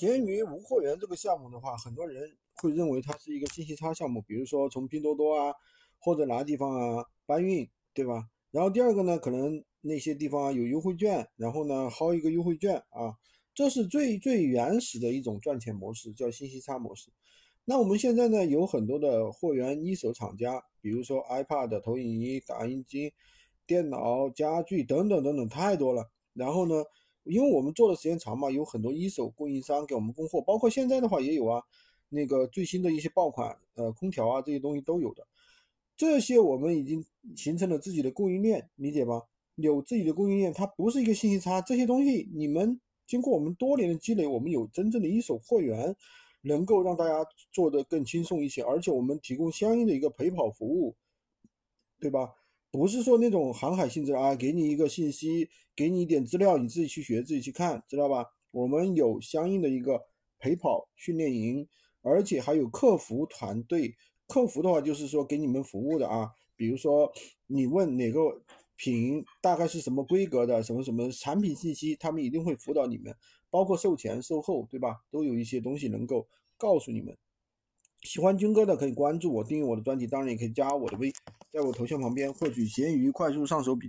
闲鱼无货源这个项目的话，很多人会认为它是一个信息差项目，比如说从拼多多啊或者哪个地方啊搬运，对吧？然后第二个呢，可能那些地方有优惠券，然后呢薅一个优惠券啊，这是最最原始的一种赚钱模式，叫信息差模式。那我们现在呢有很多的货源一手厂家，比如说 iPad、投影仪、打印机、电脑、家具等等等等，太多了。然后呢？因为我们做的时间长嘛，有很多一手供应商给我们供货，包括现在的话也有啊，那个最新的一些爆款，呃，空调啊这些东西都有的。这些我们已经形成了自己的供应链，理解吧？有自己的供应链，它不是一个信息差。这些东西你们经过我们多年的积累，我们有真正的一手货源，能够让大家做得更轻松一些，而且我们提供相应的一个陪跑服务，对吧？不是说那种航海性质啊，给你一个信息，给你一点资料，你自己去学，自己去看，知道吧？我们有相应的一个陪跑训练营，而且还有客服团队。客服的话，就是说给你们服务的啊。比如说你问哪个品大概是什么规格的，什么什么产品信息，他们一定会辅导你们，包括售前售后，对吧？都有一些东西能够告诉你们。喜欢军哥的可以关注我，订阅我的专辑，当然也可以加我的微，在我头像旁边获取闲鱼快速上手笔记。